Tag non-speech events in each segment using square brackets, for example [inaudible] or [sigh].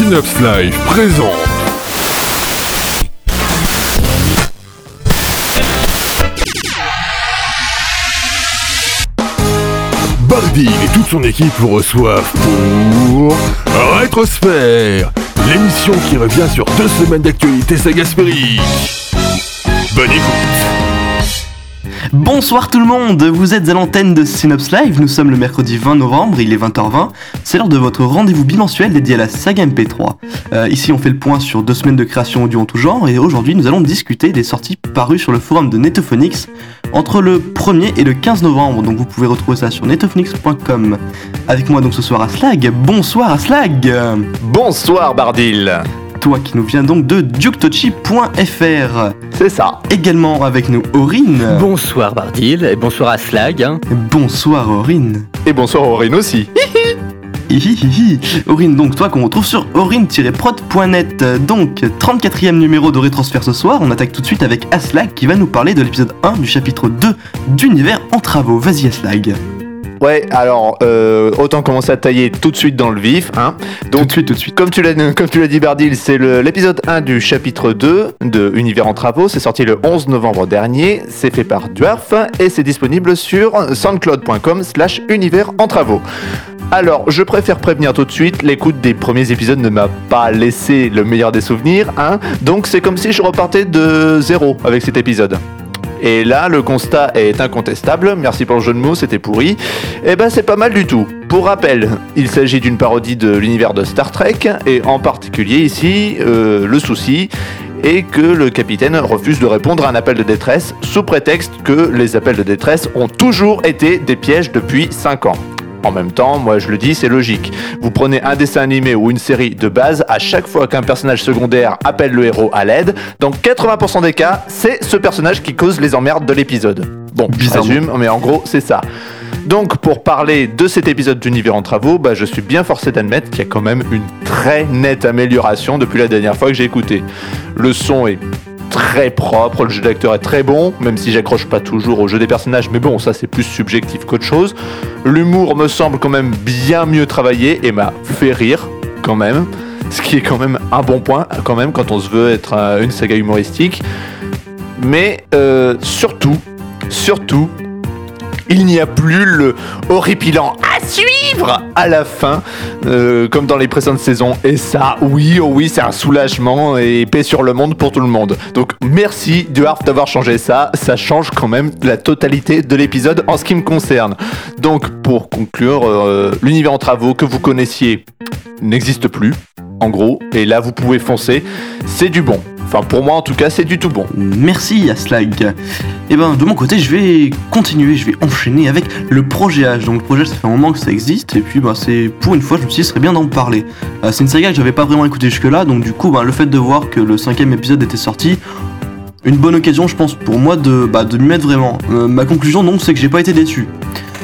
Synops Live présente. Bardil et toute son équipe vous reçoivent pour Rétrosphère, l'émission qui revient sur deux semaines d'actualité sagaspérique. Bonne écoute Bonsoir tout le monde, vous êtes à l'antenne de Synops Live, nous sommes le mercredi 20 novembre, il est 20h20, c'est l'heure de votre rendez-vous bimensuel dédié à la saga MP3. Euh, ici on fait le point sur deux semaines de création audio en tout genre, et aujourd'hui nous allons discuter des sorties parues sur le forum de Netophonix entre le 1er et le 15 novembre, donc vous pouvez retrouver ça sur netophonix.com. Avec moi donc ce soir Aslag, bonsoir Aslag Bonsoir Bardil toi qui nous vient donc de duketochi.fr. C'est ça. Également avec nous Aurine. Bonsoir Bardil et bonsoir à Slag. hein. Bonsoir Aurine. Et bonsoir Aurine aussi. Hihihihi. Aurine, donc toi qu'on retrouve sur aurine-prod.net. Donc, 34e numéro de Rétransfert ce soir. On attaque tout de suite avec Aslag qui va nous parler de l'épisode 1 du chapitre 2 d'Univers en travaux. Vas-y Aslag. Ouais, alors euh, autant commencer à tailler tout de suite dans le vif. Hein. Donc, tout de suite, tout de suite. Comme tu l'as, comme tu l'as dit Bardil, c'est l'épisode 1 du chapitre 2 de Univers en travaux. C'est sorti le 11 novembre dernier. C'est fait par Dwarf et c'est disponible sur soundcloud.com slash univers en travaux. Alors, je préfère prévenir tout de suite, l'écoute des premiers épisodes ne m'a pas laissé le meilleur des souvenirs, hein. Donc c'est comme si je repartais de zéro avec cet épisode. Et là, le constat est incontestable. Merci pour le jeu de mots, c'était pourri. Eh ben, c'est pas mal du tout. Pour rappel, il s'agit d'une parodie de l'univers de Star Trek, et en particulier ici, euh, le souci est que le capitaine refuse de répondre à un appel de détresse sous prétexte que les appels de détresse ont toujours été des pièges depuis 5 ans. En même temps, moi je le dis, c'est logique. Vous prenez un dessin animé ou une série de base, à chaque fois qu'un personnage secondaire appelle le héros à l'aide, dans 80% des cas, c'est ce personnage qui cause les emmerdes de l'épisode. Bon, je résume, mais en gros, c'est ça. Donc, pour parler de cet épisode d'Univers en travaux, bah, je suis bien forcé d'admettre qu'il y a quand même une très nette amélioration depuis la dernière fois que j'ai écouté. Le son est très propre, le jeu d'acteur est très bon, même si j'accroche pas toujours au jeu des personnages, mais bon, ça c'est plus subjectif qu'autre chose. L'humour me semble quand même bien mieux travaillé et m'a fait rire quand même, ce qui est quand même un bon point quand même quand on se veut être une saga humoristique. Mais euh, surtout, surtout, il n'y a plus le horripilant à suivre à la fin, euh, comme dans les précédentes saisons. Et ça, oui, oh oui, c'est un soulagement et paix sur le monde pour tout le monde. Donc merci Dwarf d'avoir changé ça. Ça change quand même la totalité de l'épisode en ce qui me concerne. Donc pour conclure, euh, l'univers en travaux que vous connaissiez n'existe plus, en gros. Et là, vous pouvez foncer. C'est du bon. Enfin, pour moi, en tout cas, c'est du tout bon. Merci Aslag. Et ben de mon côté je vais continuer, je vais enchaîner avec le projet H. Donc le projet ça fait un moment que ça existe et puis bah, c'est pour une fois je me suis dit ce serait bien d'en parler. Euh, c'est une saga que j'avais pas vraiment écouté jusque là donc du coup bah, le fait de voir que le cinquième épisode était sorti, une bonne occasion je pense pour moi de, bah, de m'y mettre vraiment. Euh, ma conclusion donc c'est que j'ai pas été déçu.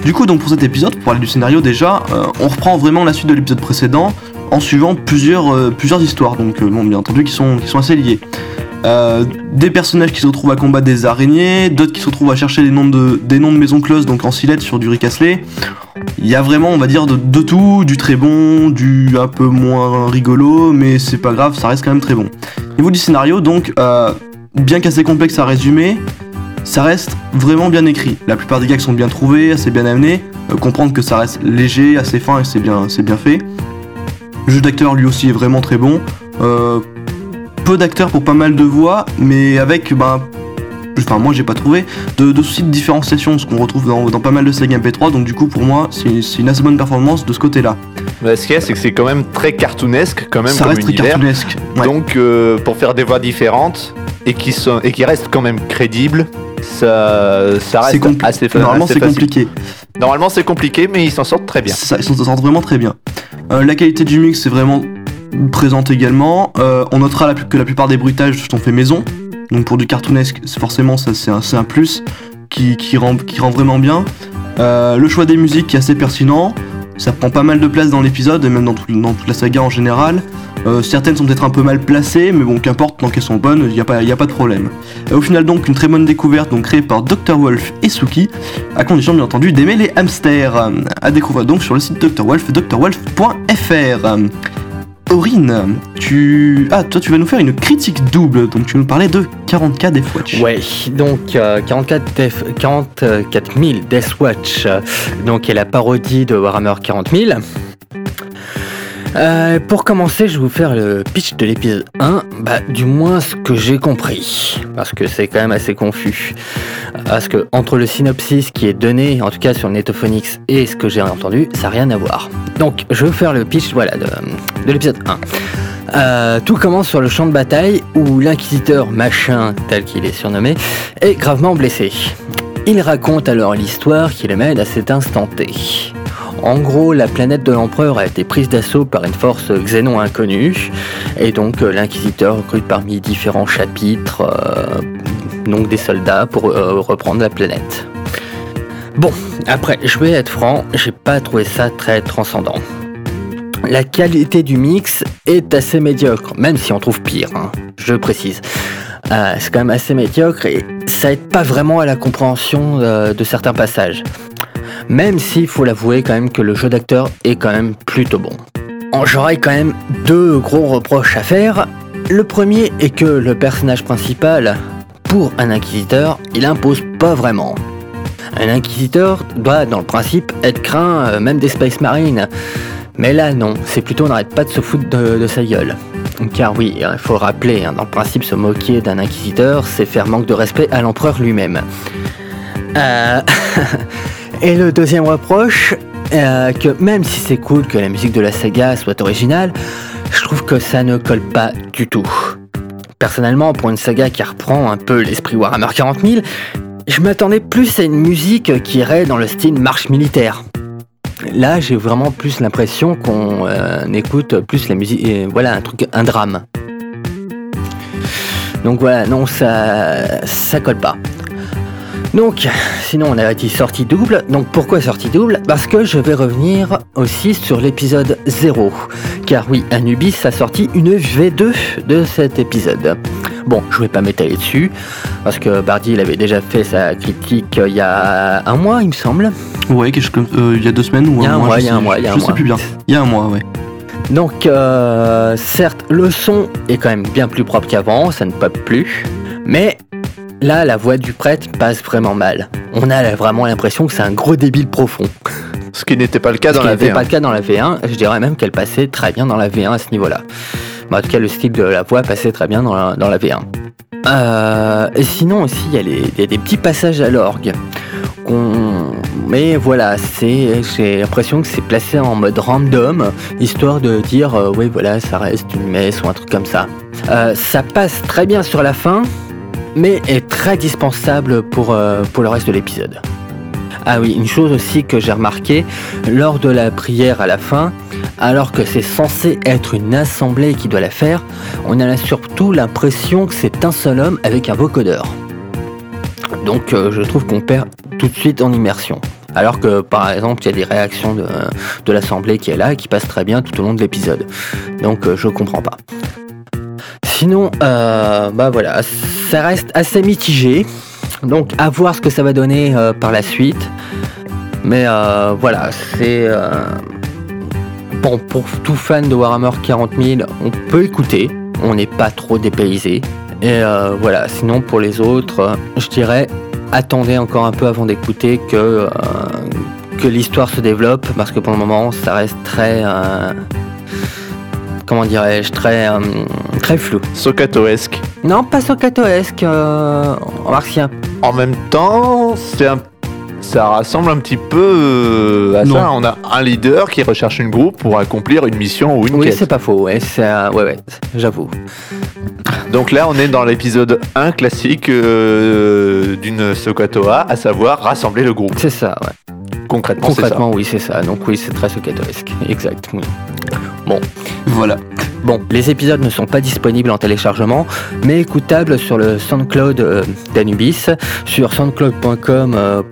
Du coup donc pour cet épisode, pour parler du scénario déjà, euh, on reprend vraiment la suite de l'épisode précédent en suivant plusieurs, euh, histoires, donc euh, bien entendu qui sont, assez liées. Euh, des personnages qui se retrouvent à combattre des araignées, d'autres qui se retrouvent à chercher des noms de, maisons closes, donc en silette sur du ricasselet. Il y a vraiment, on va dire, de, tout, du très bon, du un peu moins rigolo, mais c'est pas grave, ça reste quand même très bon. Niveau du scénario, donc, bien qu'assez complexe à résumer, ça reste vraiment bien écrit. La plupart des gags sont bien trouvés, assez bien amenés. Comprendre que ça reste léger, assez fin et c'est bien fait. Le jeu d'acteur lui aussi est vraiment très bon. Euh, peu d'acteurs pour pas mal de voix, mais avec, ben, enfin moi j'ai pas trouvé, de, de soucis de différenciation, ce qu'on retrouve dans, dans pas mal de sagas MP3, donc du coup pour moi c'est une assez bonne performance de ce côté-là. Ce qu'il y a, c'est que c'est quand même très cartoonesque, quand même, Ça comme reste très cartoonesque. Ouais. Donc, euh, pour faire des voix différentes et qui, sont, et qui restent quand même crédibles, ça, ça reste assez, fa- Normalement c'est facile. compliqué. Normalement, c'est compliqué, mais ils s'en sortent très bien. Ça, ils s'en sortent vraiment très bien. Euh, la qualité du mix est vraiment présente également. Euh, on notera que la plupart des bruitages sont faits maison. Donc pour du cartoonesque, forcément ça c'est un, plus qui, rend, vraiment bien. Euh, le choix des musiques est assez pertinent. Ça prend pas mal de place dans l'épisode et même dans toute la saga en général. Euh, certaines sont peut-être un peu mal placées, mais bon, qu'importe, tant qu'elles sont bonnes, il n'y a, pas- a pas de problème. Euh, au final, donc, une très bonne découverte, donc créée par Dr. Wolf et Suki, à condition bien entendu d'aimer les hamsters. À découvrir donc sur le site Dr. Wolf, drwolf.fr. Aurine, tu... Ah, toi tu vas nous faire une critique double, donc tu nous parlais de 40K Deathwatch. Ouais, donc euh, 44, Death- 44 000 Deathwatch, euh, donc est la parodie de Warhammer 40 000. Euh, pour commencer, je vais vous faire le pitch de l'épisode 1, bah, du moins ce que j'ai compris, parce que c'est quand même assez confus. Parce que entre le synopsis qui est donné, en tout cas sur Netophonix, et ce que j'ai entendu, ça n'a rien à voir. Donc, je vais vous faire le pitch voilà, de, de l'épisode 1. Euh, tout commence sur le champ de bataille où l'inquisiteur machin, tel qu'il est surnommé, est gravement blessé. Il raconte alors l'histoire qui le mène à cet instant T. En gros, la planète de l'empereur a été prise d'assaut par une force xénon inconnue, et donc euh, l'inquisiteur recrute parmi différents chapitres euh, donc des soldats pour euh, reprendre la planète. Bon, après, je vais être franc, j'ai pas trouvé ça très transcendant. La qualité du mix est assez médiocre, même si on trouve pire, hein, je précise. C'est quand même assez médiocre et ça aide pas vraiment à la compréhension de certains passages. Même s'il faut l'avouer quand même que le jeu d'acteur est quand même plutôt bon. J'aurais quand même deux gros reproches à faire. Le premier est que le personnage principal, pour un inquisiteur, il impose pas vraiment. Un inquisiteur doit, dans le principe, être craint euh, même des Space Marines. Mais là, non, c'est plutôt on n'arrête pas de se foutre de, sa gueule. Car oui, il faut le rappeler, hein, dans le principe, se moquer d'un inquisiteur, c'est faire manque de respect à l'empereur lui-même. Euh, [laughs] Et le deuxième reproche, euh, que même si c'est cool que la musique de la saga soit originale, je trouve que ça ne colle pas du tout. Personnellement, pour une saga qui reprend un peu l'esprit Warhammer 40 000, je m'attendais plus à une musique qui irait dans le style marche militaire. Là, j'ai vraiment plus l'impression qu'on euh, écoute plus la musique, euh, voilà, un truc, un drame. Donc voilà, non, ça, ça colle pas. Donc, sinon on a dit sortie double. Donc pourquoi sortie double? Parce que je vais revenir aussi sur l'épisode 0. Car oui, Anubis a sorti une V2 de cet épisode. Bon, je vais pas m'étaler dessus, parce que Bardi il avait déjà fait sa critique euh, il y a un mois, il me semble. Ouais, quelque chose comme- euh, il y a deux semaines ou Il y a un mois, je il y a sais- un mois, il y a Je un sais mois. plus bien. Il y a un mois, ouais. Donc, euh, certes, le son est quand même bien plus propre qu'avant, ça ne pop plus. Mais là, la voix du prêtre passe vraiment mal. On a vraiment l'impression que c'est un gros débile profond. Ce qui n'était pas le cas Ce dans qui la n'était V1. pas le cas dans la V1. Je dirais même qu'elle passait très bien dans la V1 à ce niveau-là. Mais en tout cas, le style de la voix passait très bien dans la, dans la V1. Euh, et sinon aussi, il y, a y des petits passages à l'orgue. Mais voilà, c'est, j'ai l'impression que c'est placé en mode random, histoire de dire, euh, oui voilà, ça reste une messe ou un truc comme ça. Euh, ça passe très bien sur la fin, mais est très dispensable pour, euh, pour le reste de l'épisode. Ah oui, une chose aussi que j'ai remarqué, lors de la prière à la fin, alors que c'est censé être une assemblée qui doit la faire, on a surtout l'impression que c'est un seul homme avec un vocodeur. Donc euh, je trouve qu'on perd tout de suite en immersion. Alors que par exemple il y a des réactions de, l'assemblée qui est là et qui passent très bien tout au long de l'épisode. Donc euh, je comprends pas. Sinon, bah voilà, ça reste assez mitigé. Donc à voir ce que ça va donner euh, par la suite. Mais euh, voilà, c'est... euh, Bon, pour tout fan de Warhammer 40 000, on peut écouter. On n'est pas trop dépaysé. Et voilà, sinon pour les autres, je dirais attendez encore un peu avant d'écouter que, l'histoire se développe parce que pour le moment ça reste très. comment dirais-je Très, très flou. Sokatoesque. Non, pas socatoesque, euh, a En même temps, c'est un- ça rassemble un petit peu euh, à Non. ça. On a un leader qui recherche une groupe pour accomplir une mission ou une Oui, quête. c'est pas faux, ouais, ouais, j'avoue. Donc là, on est dans l'épisode 1 classique euh, d'une Sokatoa, à savoir rassembler le groupe. C'est ça, ouais. Concrètement, ça. Concrètement, oui, c'est ça. Donc oui, c'est très socatoesque. Exact. oui. Voilà. Bon, les épisodes ne sont pas disponibles en téléchargement, mais écoutables sur le SoundCloud euh, d'Anubis, sur soundcloud.com euh.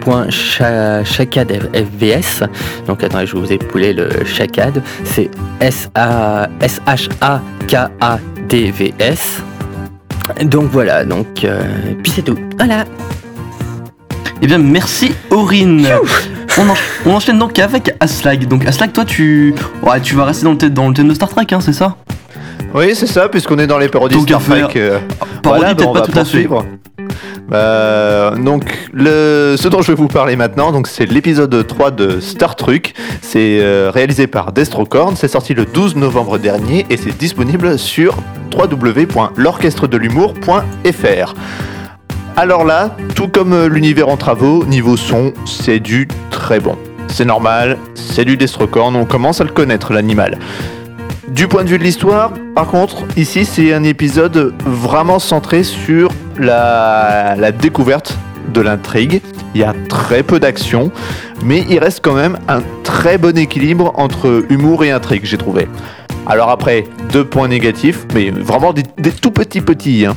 Donc attendez, je vous époulé le chacad. C'est S-A-S-H-A-K-A-D-V-S. Donc voilà, donc, euh, puis c'est tout. Voilà. Eh bien, merci Aurine. On, encha- on enchaîne donc avec Aslag. Donc Aslag, toi tu, ouais, tu vas rester dans le, thème, dans le thème de Star Trek, hein, c'est ça? Oui, c'est ça, puisqu'on est dans les parodies Donc, Star Trek. euh, Parodie, voilà, peut-être bah, pas tout à fait. Bah, donc, le, ce dont je vais vous parler maintenant, donc c'est l'épisode 3 de Star Trek. C'est euh, réalisé par Destrocorn. C'est sorti le 12 novembre dernier et c'est disponible sur www.l'orchestre-de-l'humour.fr. Alors là, tout comme euh, l'univers en travaux, niveau son, c'est du très bon. C'est normal, c'est du Destrocorn, on commence à le connaître l'animal. Du point de vue de l'histoire, par contre, ici c'est un épisode vraiment centré sur la, la découverte de l'intrigue. Il y a très peu d'action, mais il reste quand même un très bon équilibre entre humour et intrigue, j'ai trouvé. Alors après, deux points négatifs, mais vraiment des, tout petits petits. hein.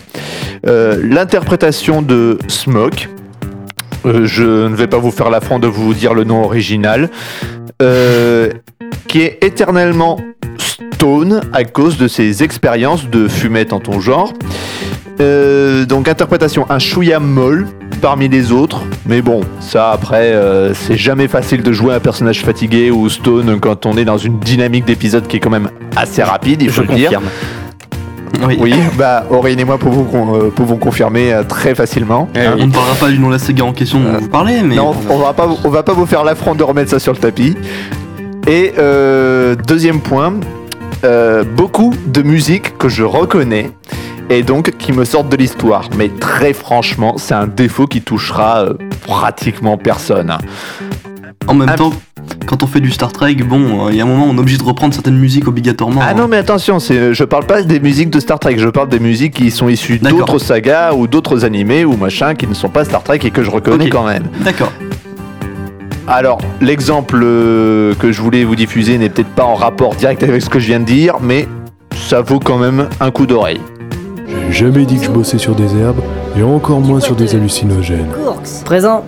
Euh, L'interprétation de Smoke, euh, je ne vais pas vous faire l'affront de vous dire le nom original, euh, qui est éternellement Stone à cause de ses expériences de fumette en ton genre. Donc interprétation un chouïa molle parmi les autres, mais bon, ça après, euh, c'est jamais facile de jouer un personnage fatigué ou Stone quand on est dans une dynamique d'épisode qui est quand même assez rapide, il faut Je le dire. confirme. Oui, bah Aurélien et moi pouvons, con- euh, pouvons confirmer euh, très facilement. Eh hein. On ne parlera pas du nom de la saga en question dont Euh, vous parlez, mais Non, on va pas, on va pas vous faire l'affront de remettre ça sur le tapis. Et euh, deuxième point, euh, beaucoup de musique que je reconnais et donc qui me sortent de l'histoire. Mais très franchement, c'est un défaut qui touchera euh, pratiquement personne. en même temps, quand on fait du Star Trek, bon, euh, il y a un moment où on est obligé de reprendre certaines musiques obligatoirement. Ah hein. non, mais attention, c'est, je parle pas des musiques de Star Trek, je parle des musiques qui sont issues D'accord. d'autres sagas ou d'autres animés ou machin qui ne sont pas Star Trek et que je reconnais quand même. D'accord. Alors, l'exemple euh, que je voulais vous diffuser n'est peut-être pas en rapport direct avec ce que je viens de dire, mais ça vaut quand même un coup d'oreille. J'ai jamais dit que je bossais sur des herbes, et encore moins sur des hallucinogènes. Présent.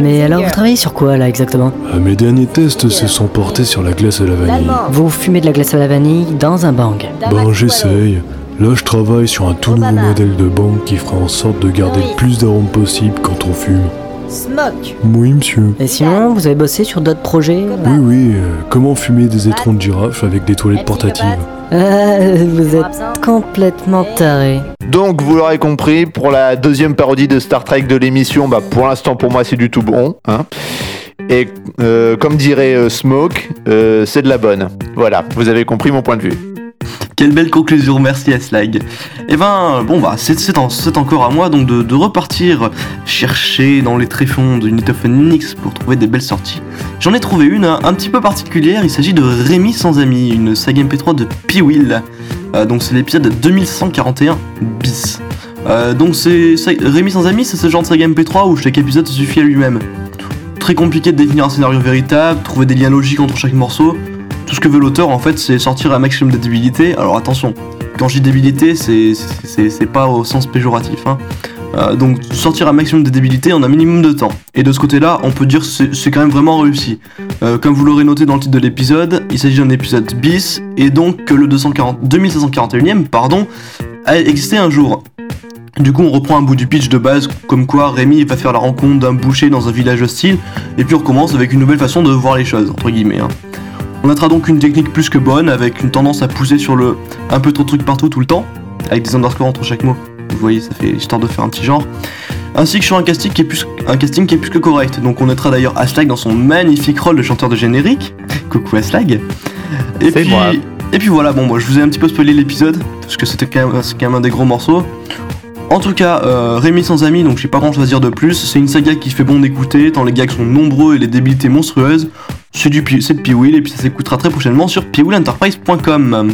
Mais alors, vous travaillez sur quoi là exactement? Ah, mes derniers tests se sont portés sur la glace à la vanille. Vous fumez de la glace à la vanille dans un bang. Ben j'essaye. Là je travaille sur un tout nouveau modèle de banque qui fera en sorte de garder le plus d'arômes possible quand on fume. Smoke. Oui monsieur. Et sinon, vous avez bossé sur d'autres projets Oui oui, euh, comment fumer des étrons de girafe avec des toilettes portatives [laughs] Vous êtes complètement taré. Donc, vous l'aurez compris, pour la deuxième parodie de Star Trek de l'émission, bah, pour l'instant, pour moi, c'est du tout bon. hein. Et euh, comme dirait euh, Smoke, euh, c'est de la bonne. Voilà, vous avez compris mon point de vue. Quelle belle conclusion, merci Aslag. Et ben, bon bah, c'est c'est en- c'est encore à moi donc de, repartir chercher dans les tréfonds de Unit of Phoenix pour trouver des belles sorties. J'en ai trouvé une un, petit peu particulière, il s'agit de Rémi sans amis, une saga MP3 de P-Will. Euh, donc c'est l'épisode 2141 bis. Euh, donc c'est Rémi sans amis, c'est ce genre de saga MP3 où chaque épisode suffit à lui-même. Très compliqué de définir un scénario véritable, trouver des liens logiques entre chaque morceau. Tout ce que veut l'auteur en fait c'est sortir un maximum de débilité. Alors attention, quand je dis débilité c'est- pas au sens péjoratif. hein. Euh, donc sortir un maximum de débilité en un minimum de temps. Et de ce côté-là, on peut dire que c'est c'est quand même vraiment réussi. Euh, comme vous l'aurez noté dans le titre de l'épisode, il s'agit d'un épisode bis, et donc que le 240, 2541ème pardon, a existé un jour. Du coup, on reprend un bout du pitch de base, comme quoi Rémi va faire la rencontre d'un boucher dans un village hostile, et puis on recommence avec une nouvelle façon de voir les choses, entre guillemets. hein. On notera donc une technique plus que bonne, avec une tendance à pousser sur le un peu trop de trucs partout tout le temps, avec des underscores entre chaque mot. Vous voyez, ça fait histoire de faire un petit genre. Ainsi que sur un casting qui est plus, un casting qui est plus que correct. Donc on notera d'ailleurs Aslag dans son magnifique rôle de chanteur de générique. [laughs] Coucou Aslag. Et puis, moi. et puis voilà, bon, moi je vous ai un petit peu spoilé l'épisode, parce que c'était quand, même- c'est quand même un des gros morceaux. En tout cas, euh, Rémi sans amis, donc j'ai pas grand chose à dire de plus. C'est une saga qui fait bon d'écouter, tant les gags sont nombreux et les débilités monstrueuses. C'est du c'est de Piwil et puis ça s'écoutera très prochainement sur piwilenterprise.com.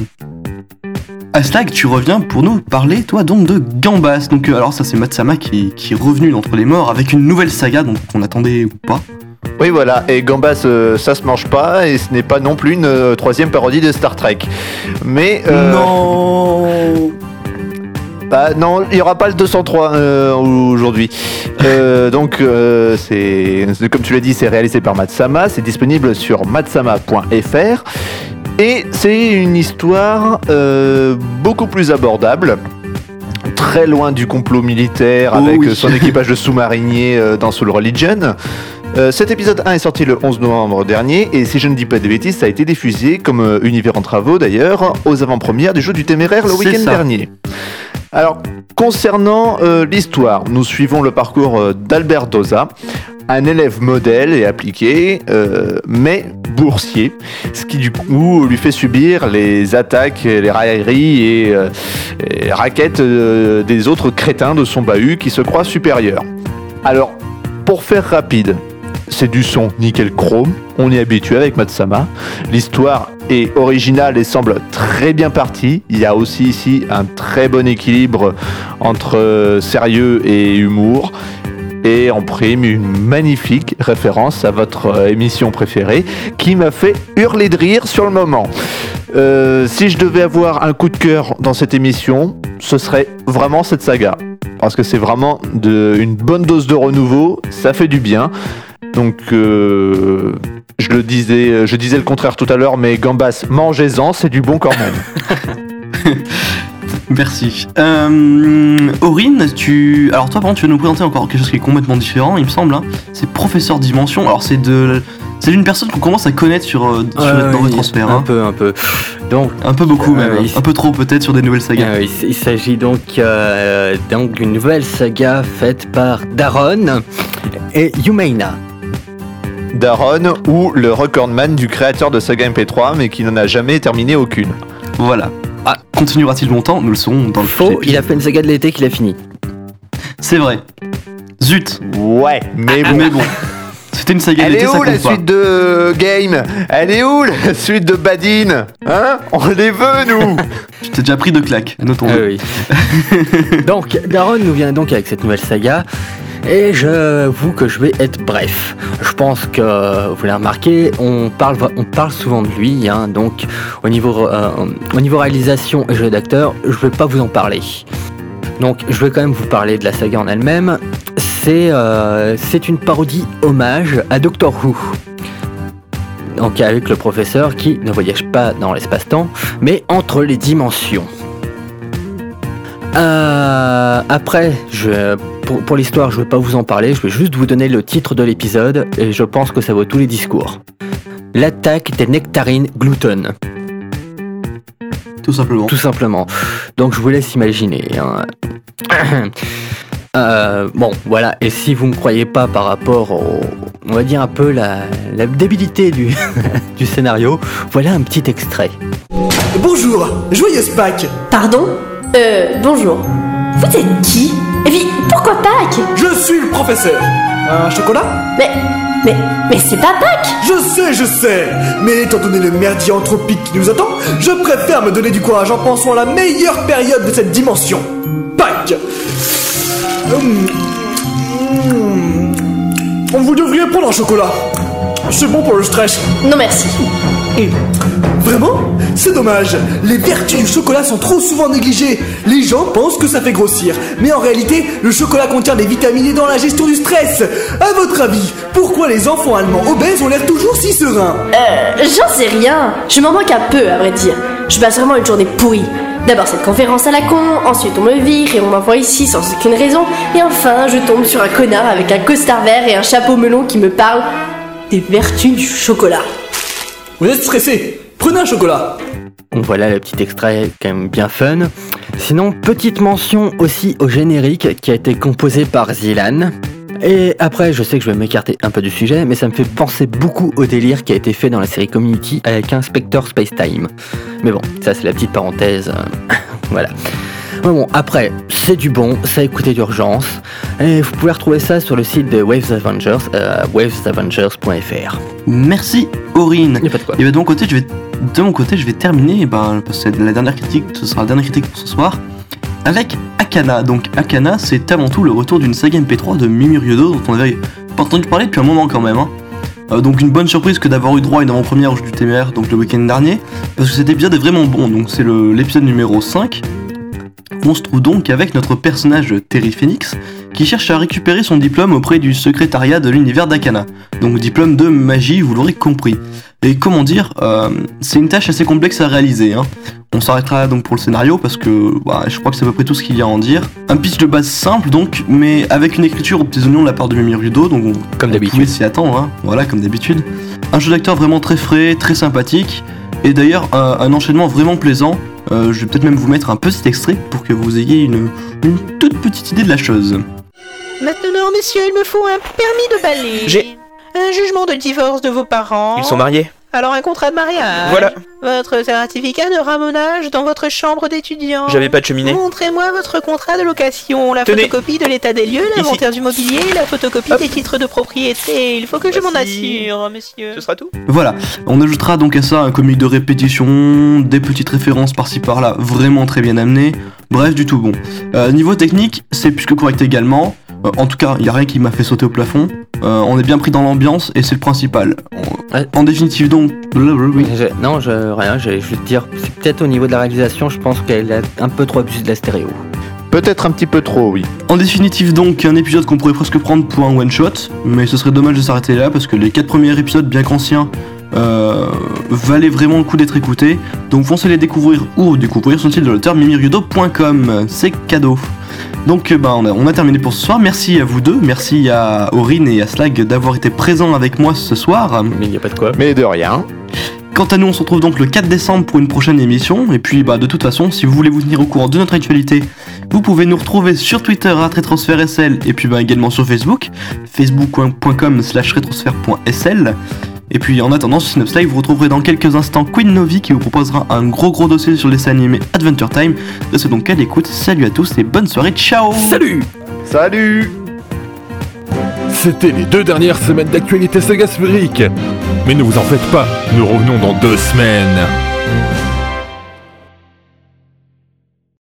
Aslag, tu reviens pour nous parler, toi, donc de Gambas. Donc, euh, alors, ça, c'est Matsama qui, qui est revenu d'entre les morts avec une nouvelle saga, donc qu'on attendait ou pas. Oui, voilà, et Gambas, euh, ça se mange pas, et ce n'est pas non plus une euh, troisième parodie de Star Trek. Mais. euh, Non Bah non, il n'y aura pas le 203 euh, aujourd'hui. Euh, donc, euh, c'est comme tu l'as dit, c'est réalisé par Matsama. C'est disponible sur matsama.fr. Et c'est une histoire beaucoup plus abordable. Très loin du complot militaire Oh avec oui. son [laughs] équipage de sous-mariniers dans Soul Religion. Euh, cet épisode 1 est sorti le 11 novembre dernier et si je ne dis pas de bêtises, ça a été diffusé comme Univers en travaux d'ailleurs aux avant-premières du jeu du téméraire le week-end dernier. Alors, concernant euh, l'histoire, nous suivons le parcours euh, d'Albert Doza, un élève modèle et appliqué, euh, mais boursier, ce qui du coup lui fait subir les attaques, les railleries et, et raquettes des autres crétins de son bahut qui se croient supérieurs. Alors, pour faire rapide, c'est du son nickel chrome, on y est habitué avec Matsama. L'histoire est originale et semble très bien partie. Il y a aussi ici un très bon équilibre entre euh, sérieux et humour. Et en prime, une magnifique référence à votre euh, émission préférée qui m'a fait hurler de rire sur le moment. Euh, si je devais avoir un coup de cœur dans cette émission, ce serait vraiment cette saga. Parce que c'est vraiment de, une bonne dose de renouveau, ça fait du bien. Donc, euh, je le disais, je disais le contraire tout à l'heure, mais Gambas, mangez-en, c'est du bon quand même. [laughs] Merci. Euh, Aurine, tu. Alors, toi, par contre, tu vas nous présenter encore quelque chose qui est complètement différent, il me semble. hein. C'est Professeur Dimension. Alors, c'est de. C'est d'une personne qu'on commence à connaître sur, euh, sur Euh, dans oui, Transfert. Un hein. peu, un peu. Donc, Un peu beaucoup, Euh, même. oui. Un peu trop, peut-être, sur des nouvelles sagas. euh, il, s'agit donc, euh, donc d'une nouvelle saga faite par Daron et Yumeina. Daron ou le recordman du créateur de Saga MP3, mais qui n'en a jamais terminé aucune. Voilà. Ah, continuera-t-il longtemps Nous le saurons dans le Faux, prochain il a fait une saga de l'été qu'il a fini. C'est vrai. Zut. Ouais, mais bon. Mais bon. C'était une saga Elle d'été, est ça où la pas. suite de Game? Elle est où la suite de Badin? Hein? On les veut, nous [laughs] Tu t'es déjà pris de claques, notons Ah oui. [laughs] donc, Daron nous vient donc avec cette nouvelle saga. Et j'avoue que je vais être bref. Je pense que vous l'avez remarqué, on parle, on parle souvent de lui. hein, donc, au niveau, euh, au niveau réalisation et jeu d'acteur, je vais pas vous en parler. Donc, je vais quand même vous parler de la saga en elle-même. C'est euh, c'est une parodie hommage à Doctor Who. Donc, avec le professeur qui ne voyage pas dans l'espace-temps, mais entre les dimensions. Euh, après, je, pour, pour l'histoire, je ne vais pas vous en parler, je vais juste vous donner le titre de l'épisode et je pense que ça vaut tous les discours. L'attaque des nectarines gluten, Tout simplement. tout simplement. Donc je vous laisse imaginer. hein. [coughs] Euh, bon, voilà. Et si vous ne croyez pas par rapport au, on va dire un peu la, la débilité du, [laughs] du scénario, voilà un petit extrait. Bonjour, joyeuse Pâques Pardon? Euh, bonjour. Vous êtes qui? Et puis, pourquoi Pâques? Je suis le professeur Un chocolat? Mais, mais, mais c'est pas Pâques Je sais, je sais Mais étant donné le merdier anthropique qui nous attend, je préfère me donner du courage en pensant à la meilleure période de cette dimension. Pâques Hum. Hum. Vous devriez prendre un chocolat. C'est bon pour le stress. Non merci. Vraiment C'est dommage. Les vertus du chocolat sont trop souvent négligées. Les gens pensent que ça fait grossir. Mais en réalité, le chocolat contient des vitamines aidant la gestion du stress. À votre avis, pourquoi les enfants allemands obèses ont l'air toujours si sereins? Euh, j'en sais rien. Je m'en moque un peu, à vrai dire. Je passe vraiment une journée pourrie. D'abord cette conférence à la con, ensuite on me vire et on m'envoie ici sans aucune raison, et enfin je tombe sur un connard avec un costard vert et un chapeau melon qui me parle des vertus du chocolat. Vous êtes stressé Prenez un chocolat. Voilà le petit extrait quand même bien fun. Sinon, petite mention aussi au générique qui a été composé par Zilan. Et après, je sais que je vais m'écarter un peu du sujet, mais ça me fait penser beaucoup au délire qui a été fait dans la série Community avec Inspector Space Time. Mais bon, ça c'est la petite parenthèse. euh, [laughs] voilà. Mais bon, après, c'est du bon, ça a écouté d'urgence. Et vous pouvez retrouver ça sur le site de Waves Avengers, euh, wavesavengers.fr. Merci, Aurine. Pas de quoi. Et ben de mon côté, je vais, de mon côté, je vais terminer, eh ben, parce que la dernière critique, ce sera la dernière critique pour ce soir, avec Akana. Donc Akana, c'est avant tout le retour d'une saga MP3 de Mimi Ryodo, dont on avait pas entendu parler depuis un moment quand même. hein. Euh, donc une bonne surprise que d'avoir eu droit à une avant-première au jeu du TMR, donc le week-end dernier, parce que cet épisode est vraiment bon. Donc c'est l'épisode numéro 5. On se trouve donc avec notre personnage Terry Phoenix, qui cherche à récupérer son diplôme auprès du secrétariat de l'univers d'Akana. Donc diplôme de magie, vous l'aurez compris. Et comment dire, euh, c'est une tâche assez complexe à réaliser. hein. On s'arrêtera donc pour le scénario parce que bah, je crois que c'est à peu près tout ce qu'il y a à en dire. Un pitch de base simple donc, mais avec une écriture aux petits oignons de la part de Mimi Rudo, donc on, Comme d'habitude. s'y attendre, hein. voilà comme d'habitude. Un jeu d'acteur vraiment très frais, très sympathique, et d'ailleurs un, un enchaînement vraiment plaisant. Euh, je vais peut-être même vous mettre un petit extrait pour que vous ayez une, une toute petite idée de la chose. Maintenant, messieurs, il me faut un permis de balai. J'ai- Un jugement de divorce de vos parents. Ils sont mariés. Alors un contrat de mariage. Voilà. Votre certificat de ramonage dans votre chambre d'étudiant. J'avais pas de cheminée. Montrez-moi votre contrat de location, la Tenez. photocopie de l'état des lieux, l'inventaire du mobilier, la photocopie Hop. des titres de propriété. Il faut que je m'en assure, messieurs. Ce sera tout? Voilà, on ajoutera donc à ça un comique de répétition, des petites références par-ci par-là, vraiment très bien amenées, bref, du tout bon. Euh, niveau technique, c'est plus que correct également, Euh, en tout cas, il n'y a rien qui m'a fait sauter au plafond, Euh, on est bien pris dans l'ambiance et c'est le principal. En, Ouais. en définitive donc, oui. Je- non, je, rien, j'allais juste dire, c'est peut-être au niveau de la réalisation, je pense qu'elle a un peu trop abusé de la stéréo. Peut-être un petit peu trop, oui. En définitive donc, un épisode qu'on pourrait presque prendre pour un one-shot, mais ce serait dommage de s'arrêter là parce que les quatre premiers épisodes, bien qu'anciens, euh, valaient vraiment le coup d'être écoutés. Donc foncez les découvrir ou découvrir son site de l'auteur mimirudo.com, c'est cadeau. Donc euh, bah, on, a, on a terminé pour ce soir, merci à vous deux, merci à Aurine et à Slag d'avoir été présents avec moi ce soir. Mais il n'y a pas de quoi. Mais de rien. Quant à nous, on se retrouve donc le 4 décembre pour une prochaine émission. Et puis, bah, de toute façon, si vous voulez vous tenir au courant de notre actualité, vous pouvez nous retrouver sur Twitter à RétroSphèreSL et puis bah, également sur Facebook, facebook.com slash rétrosphère.sl. Et puis en attendant ce Synops Live, vous retrouverez dans quelques instants Queen Novi qui vous proposera un gros gros dossier sur les animé Adventure Time. Restez donc à l'écoute, salut à tous et bonne soirée, ciao Salut Salut C'était les deux dernières semaines d'actualité saga sphérique. Mais ne vous en faites pas, nous revenons dans deux semaines.